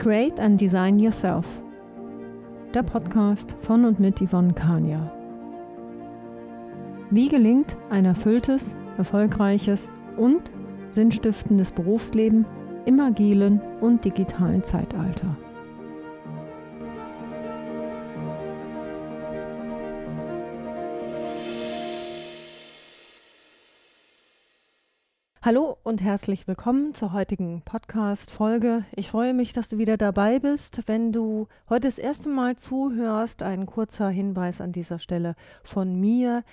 Create and Design Yourself. Der Podcast von und mit Yvonne Kania. Wie gelingt ein erfülltes, erfolgreiches und sinnstiftendes Berufsleben im agilen und digitalen Zeitalter? Hallo und herzlich willkommen zur heutigen Podcast-Folge. Ich freue mich, dass du wieder dabei bist. Wenn du heute das erste Mal zuhörst, ein kurzer Hinweis an dieser Stelle von mir.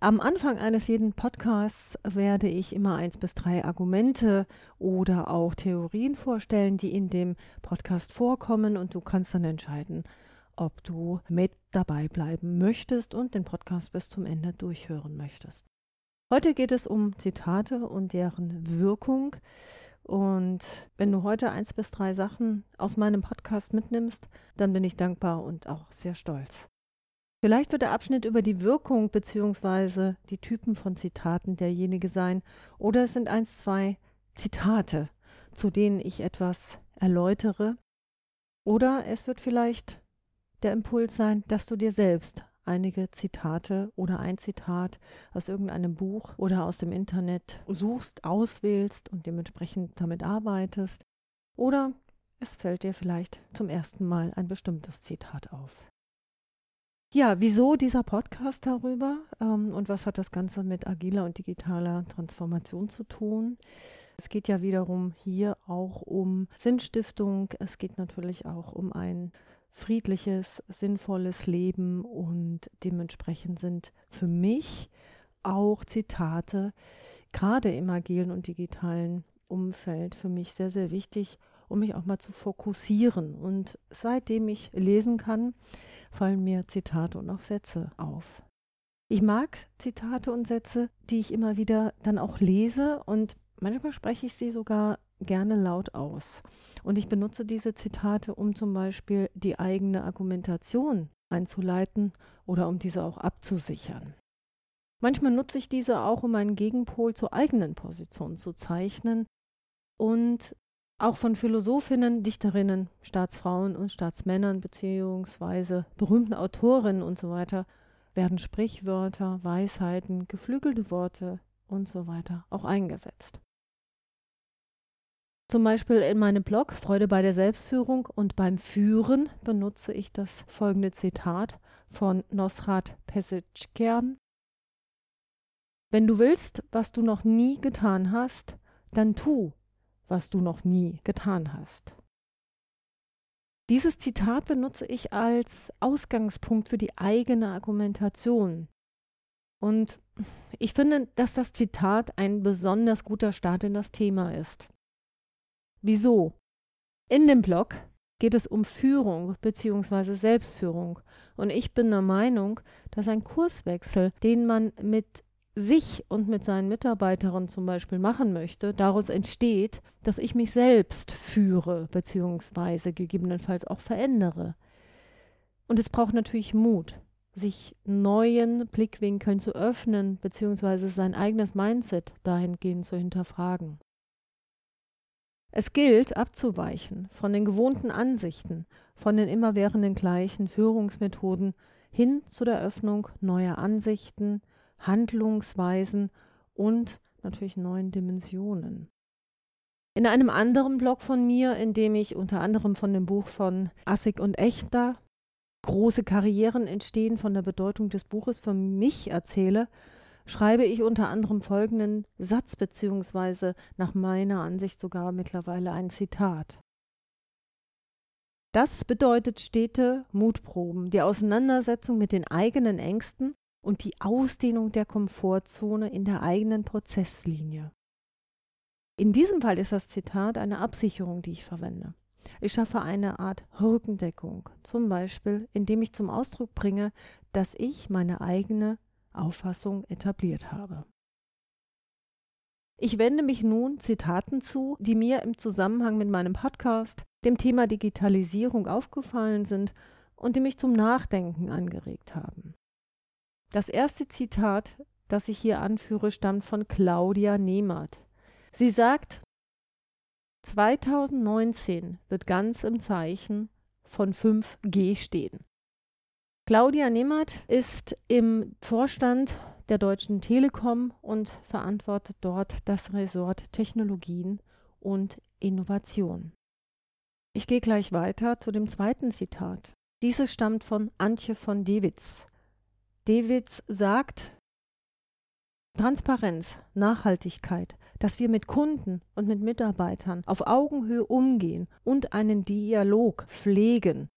Am Anfang eines jeden Podcasts werde ich immer eins bis drei Argumente oder auch Theorien vorstellen, die in dem Podcast vorkommen und du kannst dann entscheiden, ob du mit dabei bleiben möchtest und den Podcast bis zum Ende durchhören möchtest. Heute geht es um Zitate und deren Wirkung. Und wenn du heute eins bis drei Sachen aus meinem Podcast mitnimmst, dann bin ich dankbar und auch sehr stolz. Vielleicht wird der Abschnitt über die Wirkung bzw. die Typen von Zitaten derjenige sein, oder es sind eins, zwei Zitate, zu denen ich etwas erläutere, oder es wird vielleicht der Impuls sein, dass du dir selbst einige Zitate oder ein Zitat aus irgendeinem Buch oder aus dem Internet suchst, auswählst und dementsprechend damit arbeitest. Oder es fällt dir vielleicht zum ersten Mal ein bestimmtes Zitat auf. Ja, wieso dieser Podcast darüber ähm, und was hat das Ganze mit agiler und digitaler Transformation zu tun? Es geht ja wiederum hier auch um Sinnstiftung. Es geht natürlich auch um ein friedliches, sinnvolles Leben und dementsprechend sind für mich auch Zitate gerade im agilen und digitalen Umfeld für mich sehr, sehr wichtig, um mich auch mal zu fokussieren. Und seitdem ich lesen kann, fallen mir Zitate und auch Sätze auf. Ich mag Zitate und Sätze, die ich immer wieder dann auch lese und manchmal spreche ich sie sogar gerne laut aus. Und ich benutze diese Zitate, um zum Beispiel die eigene Argumentation einzuleiten oder um diese auch abzusichern. Manchmal nutze ich diese auch, um einen Gegenpol zur eigenen Position zu zeichnen und auch von Philosophinnen, Dichterinnen, Staatsfrauen und Staatsmännern beziehungsweise berühmten Autorinnen und so weiter werden Sprichwörter, Weisheiten, geflügelte Worte und so weiter auch eingesetzt. Zum Beispiel in meinem Blog Freude bei der Selbstführung und beim Führen benutze ich das folgende Zitat von Nosrat Pesitschkern. Wenn du willst, was du noch nie getan hast, dann tu, was du noch nie getan hast. Dieses Zitat benutze ich als Ausgangspunkt für die eigene Argumentation. Und ich finde, dass das Zitat ein besonders guter Start in das Thema ist. Wieso? In dem Blog geht es um Führung bzw. Selbstführung. Und ich bin der Meinung, dass ein Kurswechsel, den man mit sich und mit seinen Mitarbeiterinnen zum Beispiel machen möchte, daraus entsteht, dass ich mich selbst führe bzw. gegebenenfalls auch verändere. Und es braucht natürlich Mut, sich neuen Blickwinkeln zu öffnen bzw. sein eigenes Mindset dahingehend zu hinterfragen. Es gilt, abzuweichen von den gewohnten Ansichten, von den immerwährenden gleichen Führungsmethoden hin zu der Öffnung neuer Ansichten, Handlungsweisen und natürlich neuen Dimensionen. In einem anderen Blog von mir, in dem ich unter anderem von dem Buch von Assig und Echter Große Karrieren entstehen von der Bedeutung des Buches für mich erzähle, schreibe ich unter anderem folgenden Satz beziehungsweise nach meiner Ansicht sogar mittlerweile ein Zitat. Das bedeutet stete Mutproben, die Auseinandersetzung mit den eigenen Ängsten und die Ausdehnung der Komfortzone in der eigenen Prozesslinie. In diesem Fall ist das Zitat eine Absicherung, die ich verwende. Ich schaffe eine Art Rückendeckung, zum Beispiel indem ich zum Ausdruck bringe, dass ich meine eigene Auffassung etabliert habe. Ich wende mich nun Zitaten zu, die mir im Zusammenhang mit meinem Podcast, dem Thema Digitalisierung aufgefallen sind und die mich zum Nachdenken angeregt haben. Das erste Zitat, das ich hier anführe, stammt von Claudia Nehmert. Sie sagt, 2019 wird ganz im Zeichen von 5G stehen. Claudia Nehmert ist im Vorstand der Deutschen Telekom und verantwortet dort das Ressort Technologien und Innovation. Ich gehe gleich weiter zu dem zweiten Zitat. Dieses stammt von Antje von Dewitz. Dewitz sagt, Transparenz, Nachhaltigkeit, dass wir mit Kunden und mit Mitarbeitern auf Augenhöhe umgehen und einen Dialog pflegen.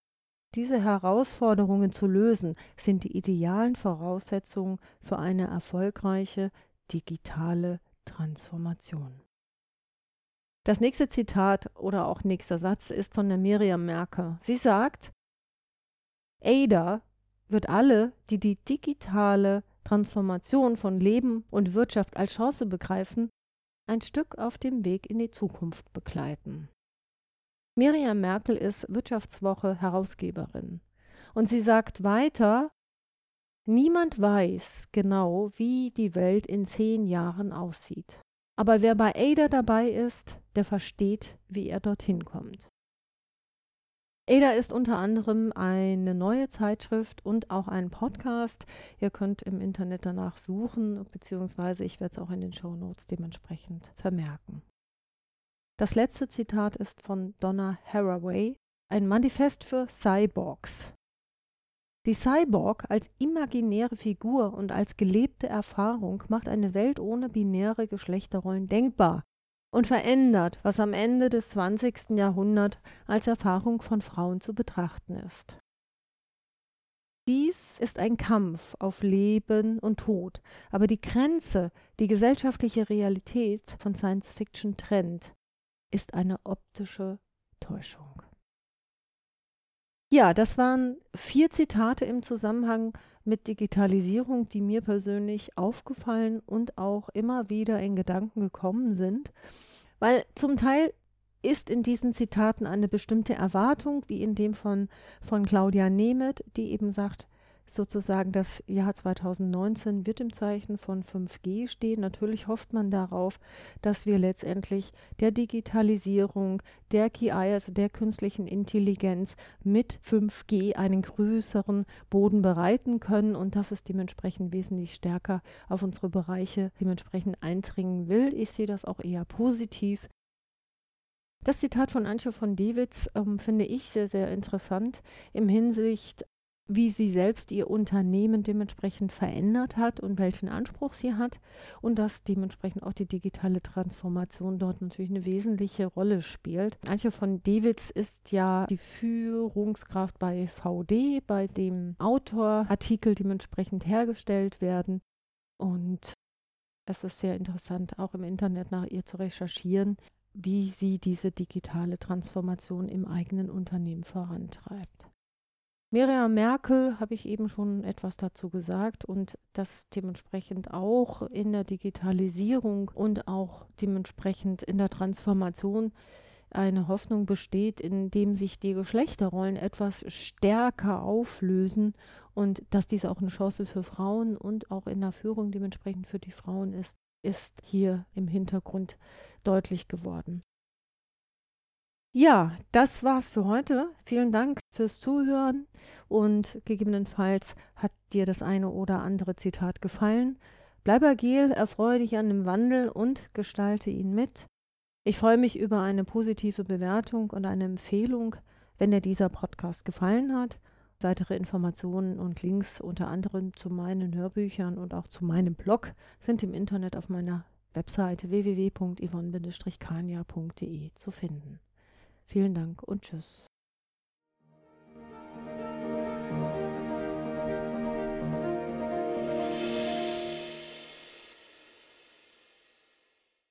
Diese Herausforderungen zu lösen, sind die idealen Voraussetzungen für eine erfolgreiche digitale Transformation. Das nächste Zitat oder auch nächster Satz ist von der Miriam Merker. Sie sagt, ADA wird alle, die die digitale Transformation von Leben und Wirtschaft als Chance begreifen, ein Stück auf dem Weg in die Zukunft begleiten. Miriam Merkel ist Wirtschaftswoche Herausgeberin und sie sagt weiter, niemand weiß genau, wie die Welt in zehn Jahren aussieht. Aber wer bei Ada dabei ist, der versteht, wie er dorthin kommt. Ada ist unter anderem eine neue Zeitschrift und auch ein Podcast. Ihr könnt im Internet danach suchen, beziehungsweise ich werde es auch in den Show Notes dementsprechend vermerken. Das letzte Zitat ist von Donna Haraway, ein Manifest für Cyborgs. Die Cyborg als imaginäre Figur und als gelebte Erfahrung macht eine Welt ohne binäre Geschlechterrollen denkbar und verändert, was am Ende des 20. Jahrhunderts als Erfahrung von Frauen zu betrachten ist. Dies ist ein Kampf auf Leben und Tod, aber die Grenze, die gesellschaftliche Realität von Science Fiction trennt, ist eine optische Täuschung. Ja, das waren vier Zitate im Zusammenhang mit Digitalisierung, die mir persönlich aufgefallen und auch immer wieder in Gedanken gekommen sind, weil zum Teil ist in diesen Zitaten eine bestimmte Erwartung, wie in dem von, von Claudia Nemeth, die eben sagt, sozusagen das Jahr 2019 wird im Zeichen von 5G stehen. Natürlich hofft man darauf, dass wir letztendlich der Digitalisierung, der KI, also der künstlichen Intelligenz mit 5G einen größeren Boden bereiten können und dass es dementsprechend wesentlich stärker auf unsere Bereiche dementsprechend eindringen will. Ich sehe das auch eher positiv. Das Zitat von Antje von Dewitz ähm, finde ich sehr, sehr interessant im Hinsicht wie sie selbst ihr Unternehmen dementsprechend verändert hat und welchen Anspruch sie hat und dass dementsprechend auch die digitale Transformation dort natürlich eine wesentliche Rolle spielt. Antje von Dewitz ist ja die Führungskraft bei VD, bei dem Autorartikel dementsprechend hergestellt werden und es ist sehr interessant, auch im Internet nach ihr zu recherchieren, wie sie diese digitale Transformation im eigenen Unternehmen vorantreibt. Miriam Merkel habe ich eben schon etwas dazu gesagt und dass dementsprechend auch in der Digitalisierung und auch dementsprechend in der Transformation eine Hoffnung besteht, indem sich die Geschlechterrollen etwas stärker auflösen und dass dies auch eine Chance für Frauen und auch in der Führung dementsprechend für die Frauen ist, ist hier im Hintergrund deutlich geworden. Ja, das war's für heute. Vielen Dank fürs Zuhören und gegebenenfalls hat dir das eine oder andere Zitat gefallen. Bleib agil, erfreue dich an dem Wandel und gestalte ihn mit. Ich freue mich über eine positive Bewertung und eine Empfehlung, wenn dir dieser Podcast gefallen hat. Weitere Informationen und Links unter anderem zu meinen Hörbüchern und auch zu meinem Blog sind im Internet auf meiner Webseite www.yvonne-kania.de zu finden. Vielen Dank und tschüss.